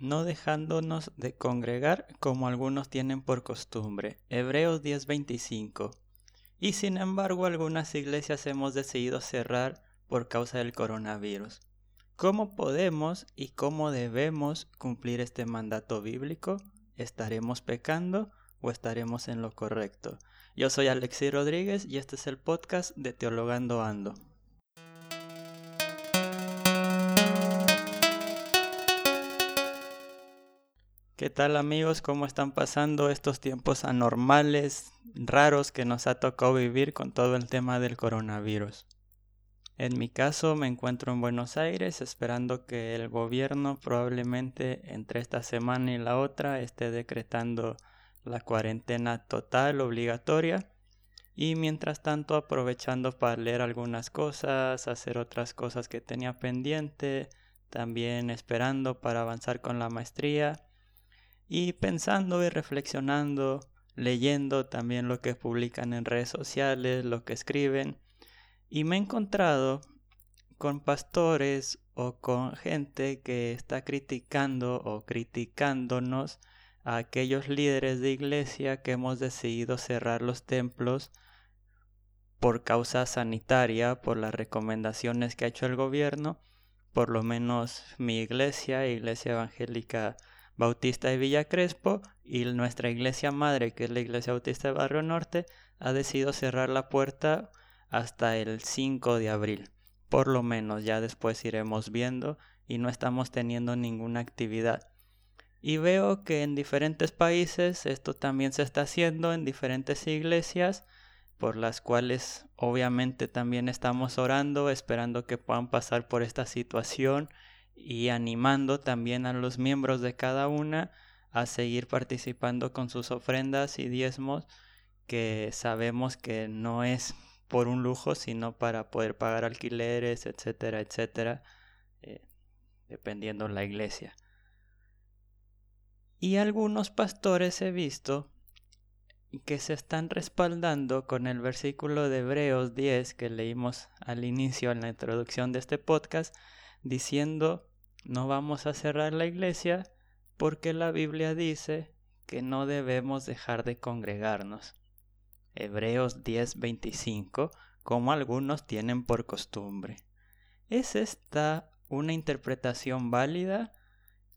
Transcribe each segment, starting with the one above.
no dejándonos de congregar como algunos tienen por costumbre. Hebreos 10:25. Y sin embargo algunas iglesias hemos decidido cerrar por causa del coronavirus. ¿Cómo podemos y cómo debemos cumplir este mandato bíblico? ¿Estaremos pecando o estaremos en lo correcto? Yo soy Alexi Rodríguez y este es el podcast de Teologando Ando. ¿Qué tal amigos? ¿Cómo están pasando estos tiempos anormales, raros que nos ha tocado vivir con todo el tema del coronavirus? En mi caso me encuentro en Buenos Aires esperando que el gobierno probablemente entre esta semana y la otra esté decretando la cuarentena total obligatoria y mientras tanto aprovechando para leer algunas cosas, hacer otras cosas que tenía pendiente, también esperando para avanzar con la maestría y pensando y reflexionando, leyendo también lo que publican en redes sociales, lo que escriben, y me he encontrado con pastores o con gente que está criticando o criticándonos a aquellos líderes de iglesia que hemos decidido cerrar los templos por causa sanitaria, por las recomendaciones que ha hecho el gobierno, por lo menos mi iglesia, Iglesia Evangélica Bautista de Villa Crespo y nuestra iglesia madre, que es la iglesia Bautista de Barrio Norte, ha decidido cerrar la puerta hasta el 5 de abril. Por lo menos ya después iremos viendo y no estamos teniendo ninguna actividad. Y veo que en diferentes países esto también se está haciendo en diferentes iglesias por las cuales obviamente también estamos orando, esperando que puedan pasar por esta situación y animando también a los miembros de cada una a seguir participando con sus ofrendas y diezmos que sabemos que no es por un lujo sino para poder pagar alquileres etcétera etcétera eh, dependiendo la iglesia. Y algunos pastores he visto que se están respaldando con el versículo de Hebreos 10 que leímos al inicio en la introducción de este podcast diciendo no vamos a cerrar la iglesia porque la Biblia dice que no debemos dejar de congregarnos. Hebreos 10:25, como algunos tienen por costumbre. ¿Es esta una interpretación válida?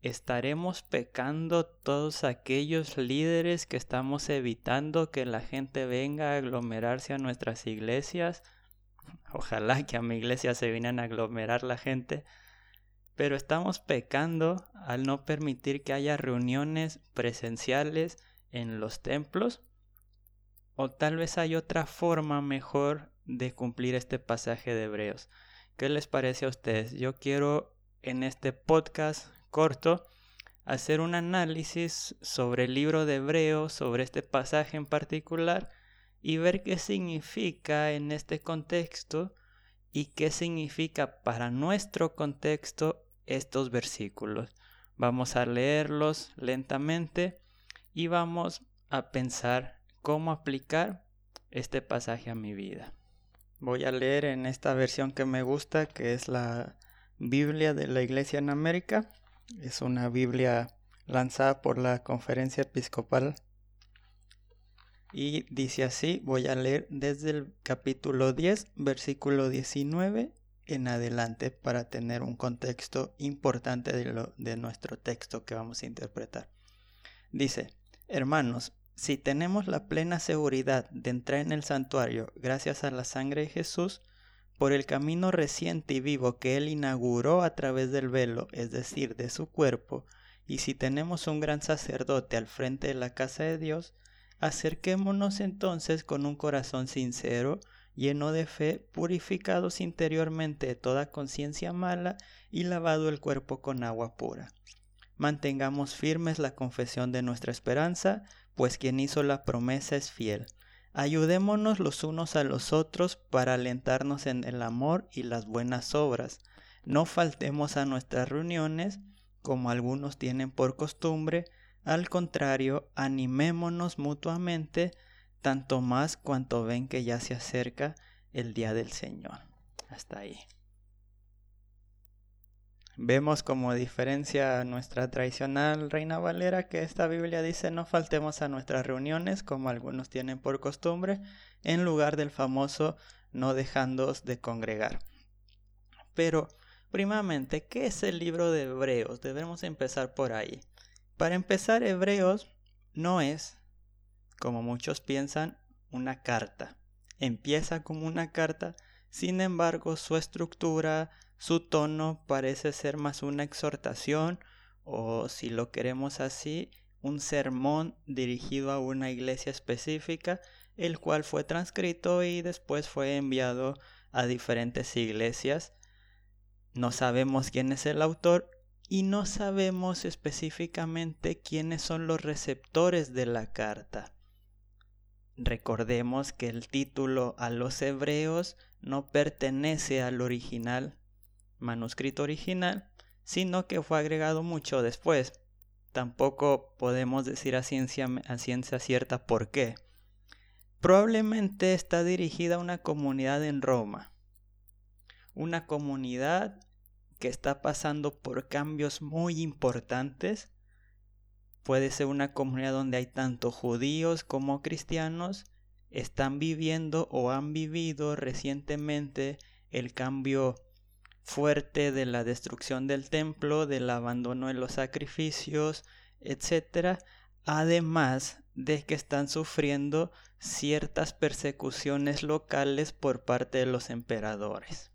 ¿Estaremos pecando todos aquellos líderes que estamos evitando que la gente venga a aglomerarse a nuestras iglesias? Ojalá que a mi iglesia se vinieran a aglomerar la gente pero estamos pecando al no permitir que haya reuniones presenciales en los templos. O tal vez hay otra forma mejor de cumplir este pasaje de Hebreos. ¿Qué les parece a ustedes? Yo quiero en este podcast corto hacer un análisis sobre el libro de Hebreos, sobre este pasaje en particular, y ver qué significa en este contexto y qué significa para nuestro contexto estos versículos. Vamos a leerlos lentamente y vamos a pensar cómo aplicar este pasaje a mi vida. Voy a leer en esta versión que me gusta, que es la Biblia de la Iglesia en América. Es una Biblia lanzada por la Conferencia Episcopal. Y dice así, voy a leer desde el capítulo 10, versículo 19 en adelante para tener un contexto importante de, lo, de nuestro texto que vamos a interpretar. Dice, hermanos, si tenemos la plena seguridad de entrar en el santuario gracias a la sangre de Jesús, por el camino reciente y vivo que Él inauguró a través del velo, es decir, de su cuerpo, y si tenemos un gran sacerdote al frente de la casa de Dios, acerquémonos entonces con un corazón sincero, lleno de fe, purificados interiormente de toda conciencia mala y lavado el cuerpo con agua pura. Mantengamos firmes la confesión de nuestra esperanza, pues quien hizo la promesa es fiel. Ayudémonos los unos a los otros para alentarnos en el amor y las buenas obras. No faltemos a nuestras reuniones, como algunos tienen por costumbre, al contrario, animémonos mutuamente, tanto más cuanto ven que ya se acerca el día del Señor. Hasta ahí. Vemos como diferencia nuestra tradicional Reina Valera que esta Biblia dice no faltemos a nuestras reuniones como algunos tienen por costumbre, en lugar del famoso no dejándos de congregar. Pero, primamente, ¿qué es el libro de Hebreos? Debemos empezar por ahí. Para empezar, Hebreos no es, como muchos piensan, una carta. Empieza como una carta, sin embargo, su estructura, su tono parece ser más una exhortación o, si lo queremos así, un sermón dirigido a una iglesia específica, el cual fue transcrito y después fue enviado a diferentes iglesias. No sabemos quién es el autor y no sabemos específicamente quiénes son los receptores de la carta. Recordemos que el título a los hebreos no pertenece al original, manuscrito original, sino que fue agregado mucho después. Tampoco podemos decir a ciencia, cierta por qué. Probablemente está dirigida a una comunidad en Roma. Una comunidad que está pasando por cambios muy importantes. Puede ser una comunidad donde hay tanto judíos como cristianos. Están viviendo o han vivido recientemente el cambio fuerte de la destrucción del templo, del abandono de los sacrificios, etc. Además de que están sufriendo ciertas persecuciones locales por parte de los emperadores.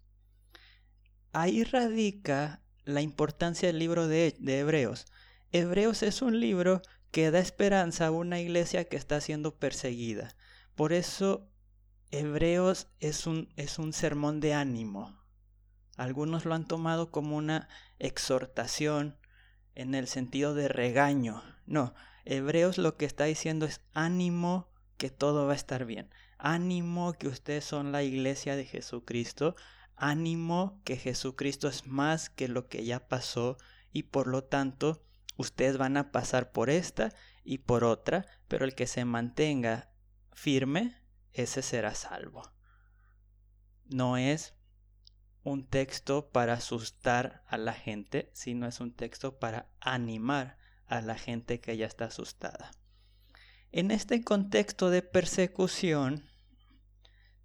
Ahí radica la importancia del libro de, Hebreos. Hebreos es un libro que da esperanza a una iglesia que está siendo perseguida. Por eso Hebreos es un, es un sermón de ánimo, algunos lo han tomado como una exhortación en el sentido de regaño. No, Hebreos lo que está diciendo es ánimo que todo va a estar bien. Ánimo que ustedes son la iglesia de Jesucristo. Ánimo que Jesucristo es más que lo que ya pasó y por lo tanto ustedes van a pasar por esta y por otra, pero el que se mantenga firme, ese será salvo. No es un texto para asustar a la gente, sino es un texto para animar a la gente que ya está asustada. En este contexto de persecución,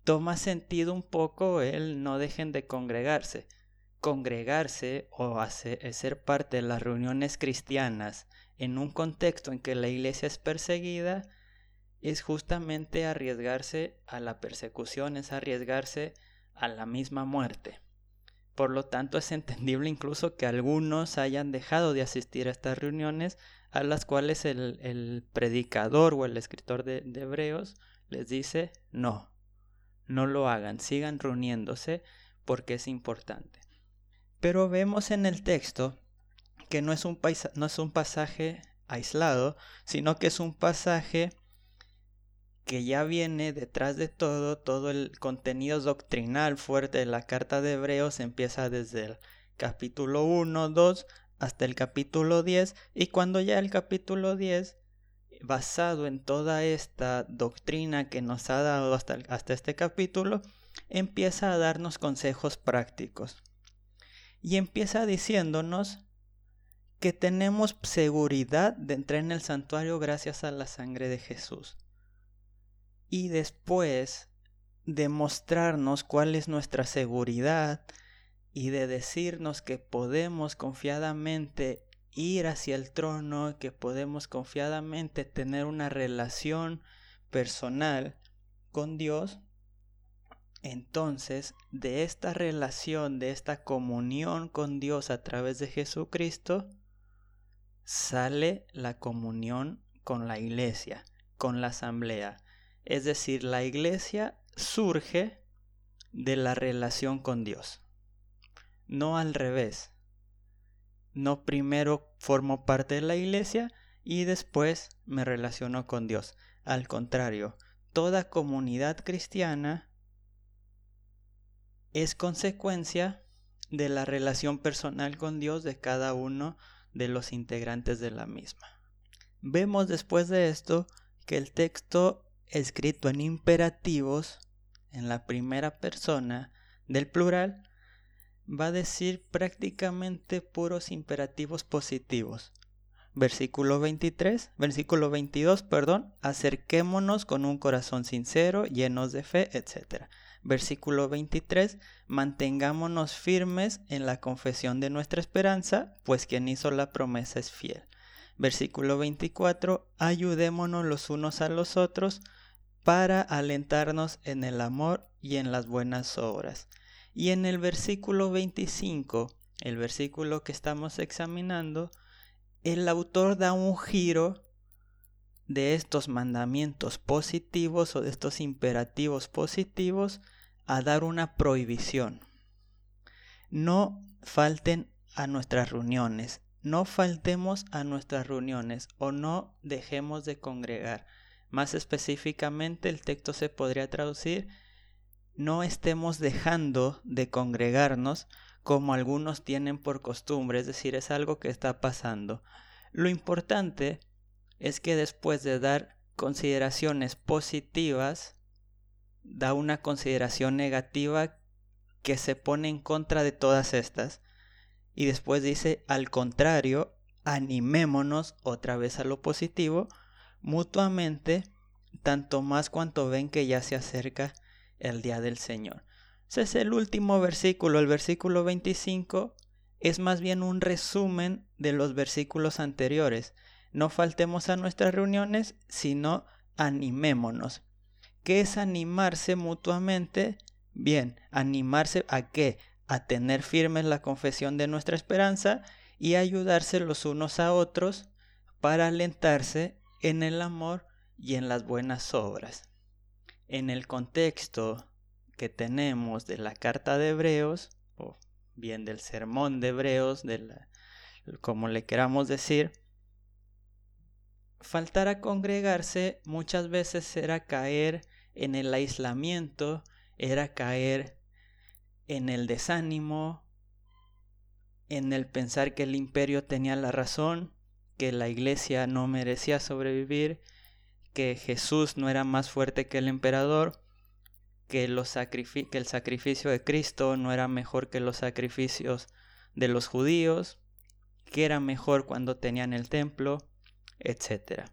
toma sentido un poco el no dejen de congregarse. Congregarse o hacer, ser parte de las reuniones cristianas en un contexto en que la iglesia es perseguida es justamente arriesgarse a la persecución, es arriesgarse a la misma muerte. Por lo tanto, es entendible incluso que algunos hayan dejado de asistir a estas reuniones a las cuales el, predicador o el escritor de Hebreos les dice no, no lo hagan, sigan reuniéndose porque es importante. Pero vemos en el texto que no es un, no es un pasaje aislado, sino que es un pasaje que ya viene detrás de todo, todo el contenido doctrinal fuerte de la carta de Hebreos empieza desde el capítulo 1, 2 hasta el capítulo 10 y cuando ya el capítulo 10 basado en toda esta doctrina que nos ha dado hasta, hasta este capítulo, empieza a darnos consejos prácticos. Y empieza diciéndonos que tenemos seguridad de entrar en el santuario gracias a la sangre de Jesús. Y después demostrarnos cuál es nuestra seguridad y de decirnos que podemos confiadamente ir hacia el trono, que podemos confiadamente tener una relación personal con Dios, entonces de esta relación, de esta comunión con Dios a través de Jesucristo, sale la comunión con la iglesia, con la asamblea. Es decir, la iglesia surge de la relación con Dios. No al revés. No primero formo parte de la iglesia y después me relaciono con Dios. Al contrario, toda comunidad cristiana es consecuencia de la relación personal con Dios de cada uno de los integrantes de la misma. Vemos después de esto que el texto escrito en imperativos en la primera persona del plural va a decir prácticamente puros imperativos positivos. Versículo 23, versículo 22, perdón, acerquémonos con un corazón sincero, llenos de fe, etc. Versículo 23, mantengámonos firmes en la confesión de nuestra esperanza, pues quien hizo la promesa es fiel. Versículo 24, ayudémonos los unos a los otros para alentarnos en el amor y en las buenas obras. Y en el versículo 25, el versículo que estamos examinando, el autor da un giro de estos mandamientos positivos o de estos imperativos positivos a dar una prohibición. No falten a nuestras reuniones, no faltemos a nuestras reuniones o no dejemos de congregar. Más específicamente el texto se podría traducir no estemos dejando de congregarnos como algunos tienen por costumbre, es decir, es algo que está pasando. Lo importante es que después de dar consideraciones positivas, da una consideración negativa que se pone en contra de todas estas. Y después dice, al contrario, animémonos otra vez a lo positivo, mutuamente, tanto más cuanto ven que ya se acerca el día del Señor. Ese es el último versículo, el versículo 25 es más bien un resumen de los versículos anteriores. No faltemos a nuestras reuniones, sino animémonos. ¿Qué es animarse mutuamente? Bien, animarse a qué? A tener firmes la confesión de nuestra esperanza y ayudarse los unos a otros para alentarse en el amor y en las buenas obras. En el contexto que tenemos de la carta de Hebreos, o bien del sermón de Hebreos, de como le queramos decir, faltar a congregarse muchas veces era caer en el aislamiento, era caer en el desánimo, en el pensar que el imperio tenía la razón, que la iglesia no merecía sobrevivir, que Jesús no era más fuerte que el emperador, que, el sacrificio de Cristo no era mejor que los sacrificios de los judíos, que era mejor cuando tenían el templo, etc.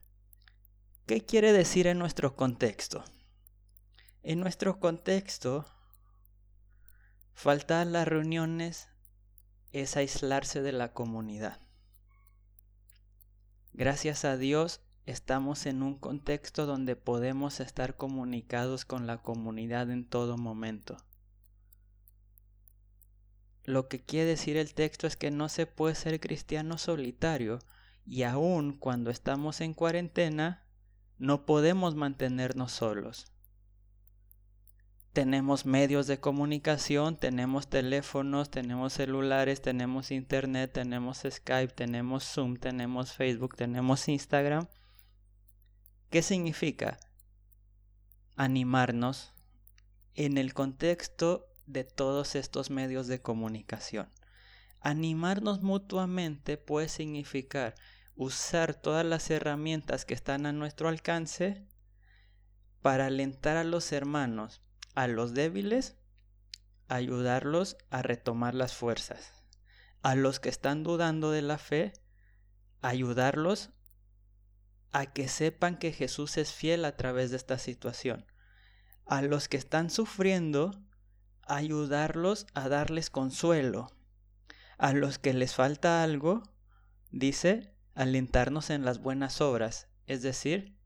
¿Qué quiere decir en nuestro contexto? En nuestro contexto, faltar las reuniones es aislarse de la comunidad. Gracias a Dios estamos en un contexto donde podemos estar comunicados con la comunidad en todo momento. Lo que quiere decir el texto es que no se puede ser cristiano solitario y aun cuando estamos en cuarentena no podemos mantenernos solos. Tenemos medios de comunicación, tenemos teléfonos, tenemos celulares, tenemos internet, tenemos Skype, tenemos Zoom, tenemos Facebook, tenemos Instagram ¿Qué significa? Animarnos en el contexto de todos estos medios de comunicación. Animarnos mutuamente puede significar usar todas las herramientas que están a nuestro alcance para alentar a los hermanos, a los débiles, ayudarlos a retomar las fuerzas, a los que están dudando de la fe, ayudarlos a que sepan que Jesús es fiel a través de esta situación. A los que están sufriendo, ayudarlos a darles consuelo. A los que les falta algo, dice, alentarnos en las buenas obras, es decir,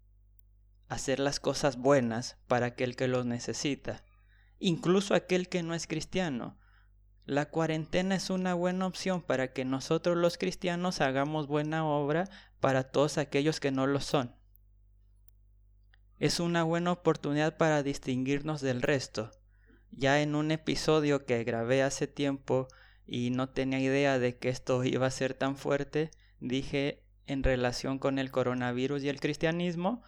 hacer las cosas buenas para aquel que los necesita, incluso aquel que no es cristiano. La cuarentena es una buena opción para que nosotros los cristianos hagamos buena obra para todos aquellos que no lo son. Es una buena oportunidad para distinguirnos del resto. Ya en un episodio que grabé hace tiempo y no tenía idea de que esto iba a ser tan fuerte, dije en relación con el coronavirus y el cristianismo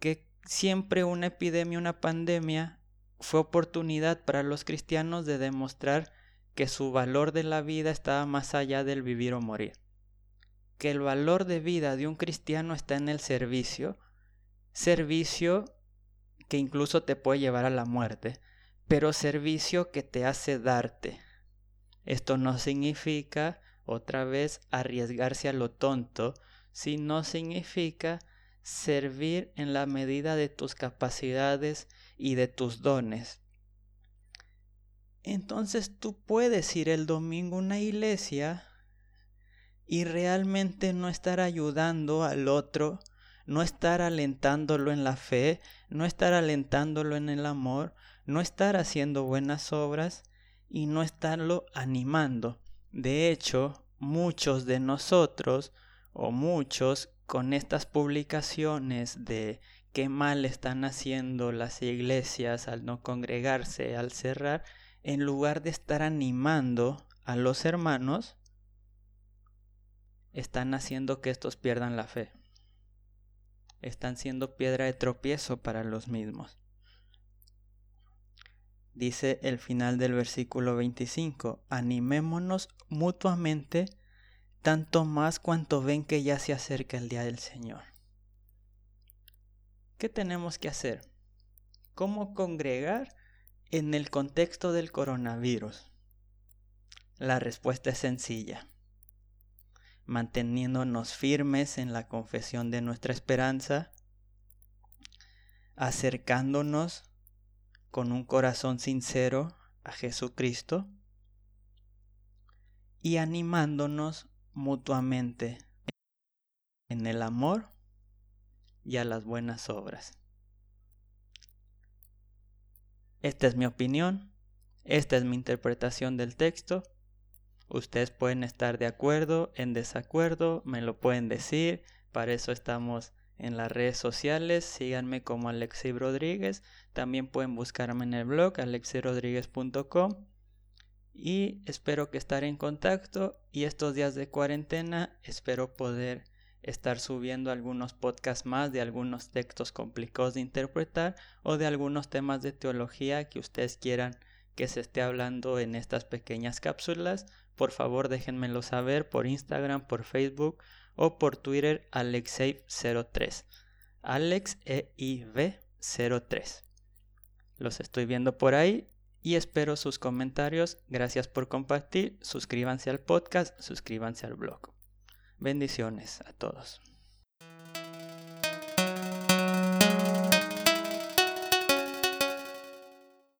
que siempre una epidemia, una pandemia fue oportunidad para los cristianos de demostrar que su valor de la vida estaba más allá del vivir o morir. Que el valor de vida de un cristiano está en el servicio, servicio que incluso te puede llevar a la muerte, pero servicio que te hace darte, Esto no significa, otra vez, arriesgarse a lo tonto, sino significa servir en la medida de tus capacidades y de tus dones. Entonces tú puedes ir el domingo a una iglesia y realmente no estar ayudando al otro, no estar alentándolo en la fe, no estar alentándolo en el amor, no estar haciendo buenas obras y no estarlo animando. De hecho, muchos de nosotros o muchos con estas publicaciones de qué mal están haciendo las iglesias al no congregarse, al cerrar, en lugar de estar animando a los hermanos, están haciendo que estos pierdan la fe. Están siendo piedra de tropiezo para los mismos. Dice el final del versículo 25, animémonos mutuamente tanto más cuanto ven que ya se acerca el día del Señor. ¿Qué tenemos que hacer? ¿Cómo congregar en el contexto del coronavirus? La respuesta es sencilla. Manteniéndonos firmes en la confesión de nuestra esperanza, acercándonos con un corazón sincero a Jesucristo y animándonos mutuamente en el amor y a las buenas obras. Esta es mi opinión, esta es mi interpretación del texto. Ustedes pueden estar de acuerdo, en desacuerdo, me lo pueden decir, para eso estamos en las redes sociales, síganme como Alexi Rodríguez, también pueden buscarme en el blog alexirodríguez.com y espero que estar en contacto y estos días de cuarentena espero poder estar subiendo algunos podcasts más de algunos textos complicados de interpretar o de algunos temas de teología que ustedes quieran que se esté hablando en estas pequeñas cápsulas. Por favor déjenmelo saber por Instagram, por Facebook o por Twitter alexei03. Alex EIV03. Los estoy viendo por ahí y espero sus comentarios. Gracias por compartir. Suscríbanse al podcast, suscríbanse al blog. Bendiciones a todos.